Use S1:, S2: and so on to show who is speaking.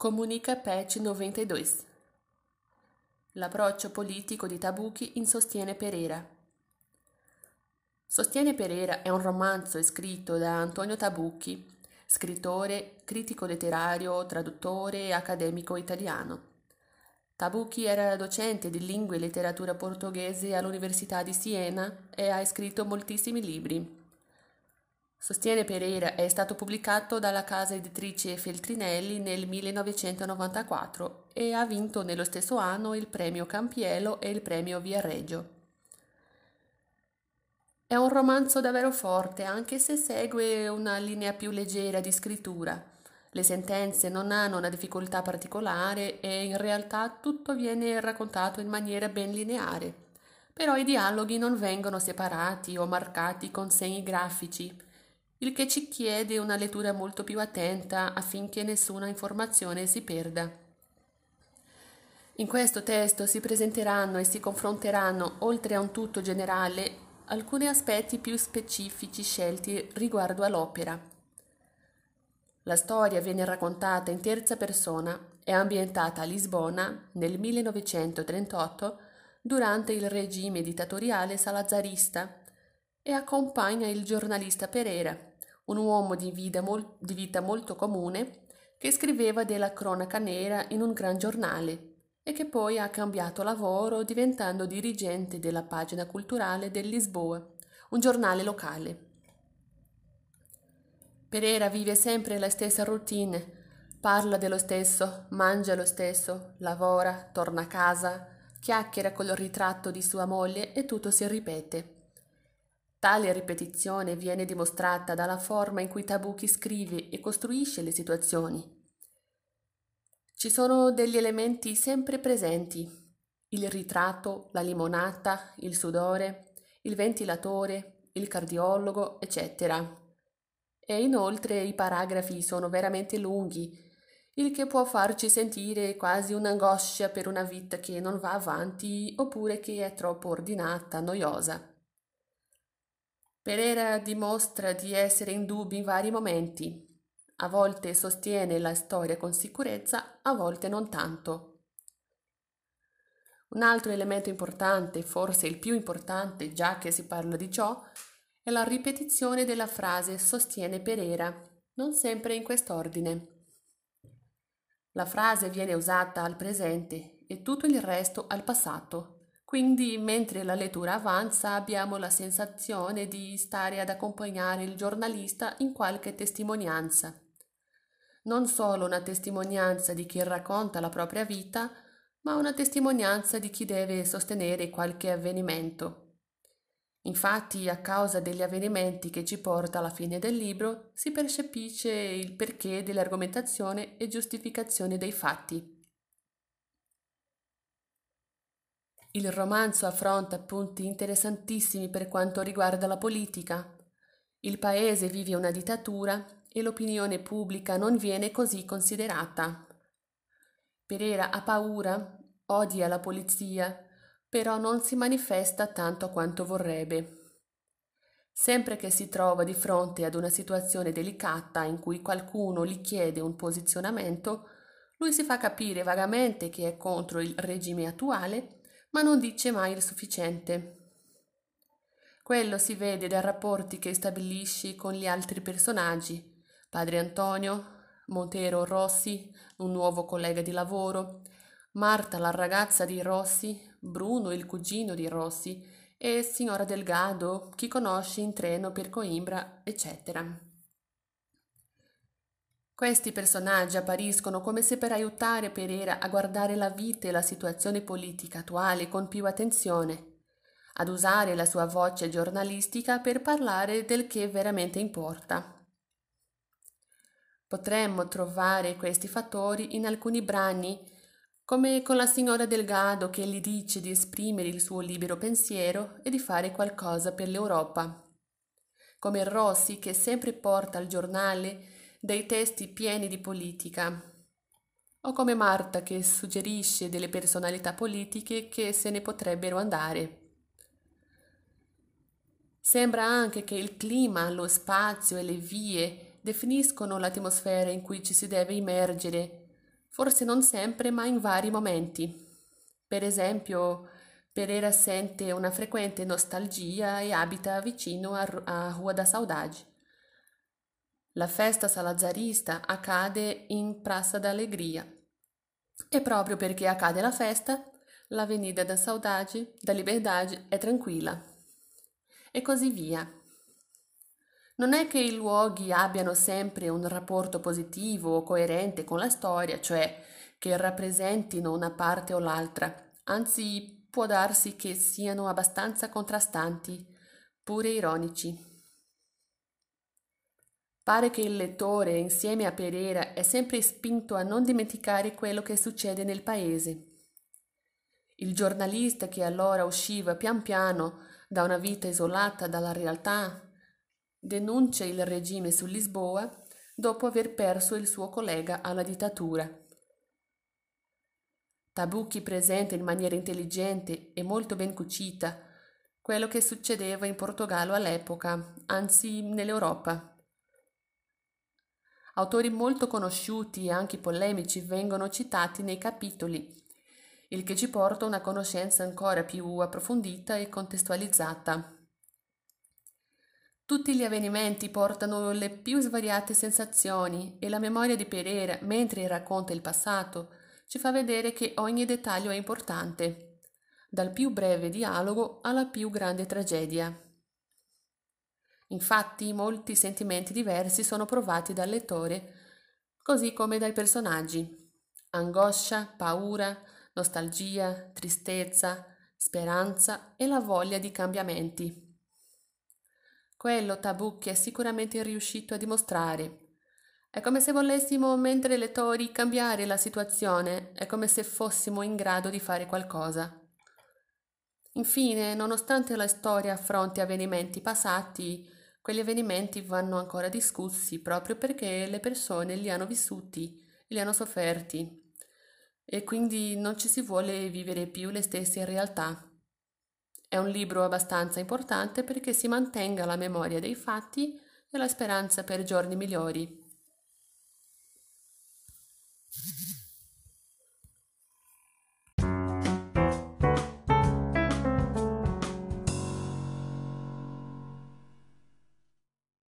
S1: Comunica Patch 92. L'approccio politico di Tabucchi in Sostiene Pereira. Sostiene Pereira è un romanzo scritto da Antonio Tabucchi, scrittore, critico letterario, traduttore e accademico italiano. Tabucchi era docente di lingue e letteratura portoghese all'Università di Siena e ha scritto moltissimi libri. Sostiene Pereira è stato pubblicato dalla casa editrice Feltrinelli nel 1994 e ha vinto nello stesso anno il premio Campiello e il premio Viareggio. È un romanzo davvero forte, anche se segue una linea più leggera di scrittura. Le sentenze non hanno una difficoltà particolare e in realtà tutto viene raccontato in maniera ben lineare. Però i dialoghi non vengono separati o marcati con segni grafici il che ci chiede una lettura molto più attenta affinché nessuna informazione si perda. In questo testo si presenteranno e si confronteranno, oltre a un tutto generale, alcuni aspetti più specifici scelti riguardo all'opera. La storia viene raccontata in terza persona, è ambientata a Lisbona nel 1938 durante il regime dittatoriale salazarista e accompagna il giornalista Pereira, un uomo di vita, mol- di vita molto comune che scriveva della cronaca nera in un gran giornale e che poi ha cambiato lavoro diventando dirigente della pagina culturale del Lisboa, un giornale locale. Pereira vive sempre la stessa routine, parla dello stesso, mangia lo stesso, lavora, torna a casa, chiacchiera col ritratto di sua moglie e tutto si ripete. Tale ripetizione viene dimostrata dalla forma in cui Tabucchi scrive e costruisce le situazioni. Ci sono degli elementi sempre presenti, il ritratto, la limonata, il sudore, il ventilatore, il cardiologo, eccetera. E inoltre i paragrafi sono veramente lunghi, il che può farci sentire quasi un'angoscia per una vita che non va avanti oppure che è troppo ordinata, noiosa. Pereira dimostra di essere in dubbio in vari momenti. A volte sostiene la storia con sicurezza, a volte non tanto. Un altro elemento importante, forse il più importante già che si parla di ciò, è la ripetizione della frase sostiene Pereira, non sempre in quest'ordine. La frase viene usata al presente e tutto il resto al passato. Quindi mentre la lettura avanza abbiamo la sensazione di stare ad accompagnare il giornalista in qualche testimonianza. Non solo una testimonianza di chi racconta la propria vita, ma una testimonianza di chi deve sostenere qualche avvenimento. Infatti, a causa degli avvenimenti che ci porta alla fine del libro, si percepisce il perché dell'argomentazione e giustificazione dei fatti. Il romanzo affronta punti interessantissimi per quanto riguarda la politica. Il paese vive una dittatura e l'opinione pubblica non viene così considerata. Pereira ha paura, odia la polizia, però non si manifesta tanto quanto vorrebbe. Sempre che si trova di fronte ad una situazione delicata in cui qualcuno gli chiede un posizionamento, lui si fa capire vagamente che è contro il regime attuale ma non dice mai il sufficiente. Quello si vede dai rapporti che stabilisci con gli altri personaggi, padre Antonio, Montero Rossi, un nuovo collega di lavoro, Marta la ragazza di Rossi, Bruno il cugino di Rossi e signora Delgado, chi conosce in treno per Coimbra, eccetera. Questi personaggi appariscono come se per aiutare Pereira a guardare la vita e la situazione politica attuale con più attenzione, ad usare la sua voce giornalistica per parlare del che veramente importa. Potremmo trovare questi fattori in alcuni brani, come con la signora Delgado che gli dice di esprimere il suo libero pensiero e di fare qualcosa per l'Europa, come Rossi che sempre porta al giornale dei testi pieni di politica, o come Marta che suggerisce delle personalità politiche che se ne potrebbero andare. Sembra anche che il clima, lo spazio e le vie definiscono l'atmosfera in cui ci si deve immergere, Forse non sempre, ma in vari momenti. Per esempio, Pereira sente una frequente nostalgia e abita vicino a Rua da Saudade. La festa salazarista accade in Praça da Alegria. E proprio perché accade la festa, l'Avenida da Saudade, da Liberdade è tranquilla. E così via. Non è che i luoghi abbiano sempre un rapporto positivo o coerente con la storia, cioè che rappresentino una parte o l'altra, anzi può darsi che siano abbastanza contrastanti, pure ironici. Pare che il lettore, insieme a Pereira, è sempre spinto a non dimenticare quello che succede nel paese. Il giornalista che allora usciva pian piano da una vita isolata dalla realtà denuncia il regime su Lisboa dopo aver perso il suo collega alla dittatura. Tabucchi presenta in maniera intelligente e molto ben cucita quello che succedeva in Portogallo all'epoca, anzi nell'Europa. Autori molto conosciuti e anche polemici vengono citati nei capitoli, il che ci porta a una conoscenza ancora più approfondita e contestualizzata. Tutti gli avvenimenti portano le più svariate sensazioni e la memoria di Pereira, mentre racconta il passato, ci fa vedere che ogni dettaglio è importante, dal più breve dialogo alla più grande tragedia. Infatti molti sentimenti diversi sono provati dal lettore, così come dai personaggi. Angoscia, paura, nostalgia, tristezza, speranza e la voglia di cambiamenti. Quello Tabucchi è sicuramente riuscito a dimostrare. È come se volessimo, mentre lettori, cambiare la situazione, è come se fossimo in grado di fare qualcosa. Infine, nonostante la storia affronti avvenimenti passati, quegli avvenimenti vanno ancora discussi proprio perché le persone li hanno vissuti, li hanno sofferti e quindi non ci si vuole vivere più le stesse realtà. È un libro abbastanza importante perché si mantenga la memoria dei fatti e la speranza per giorni migliori.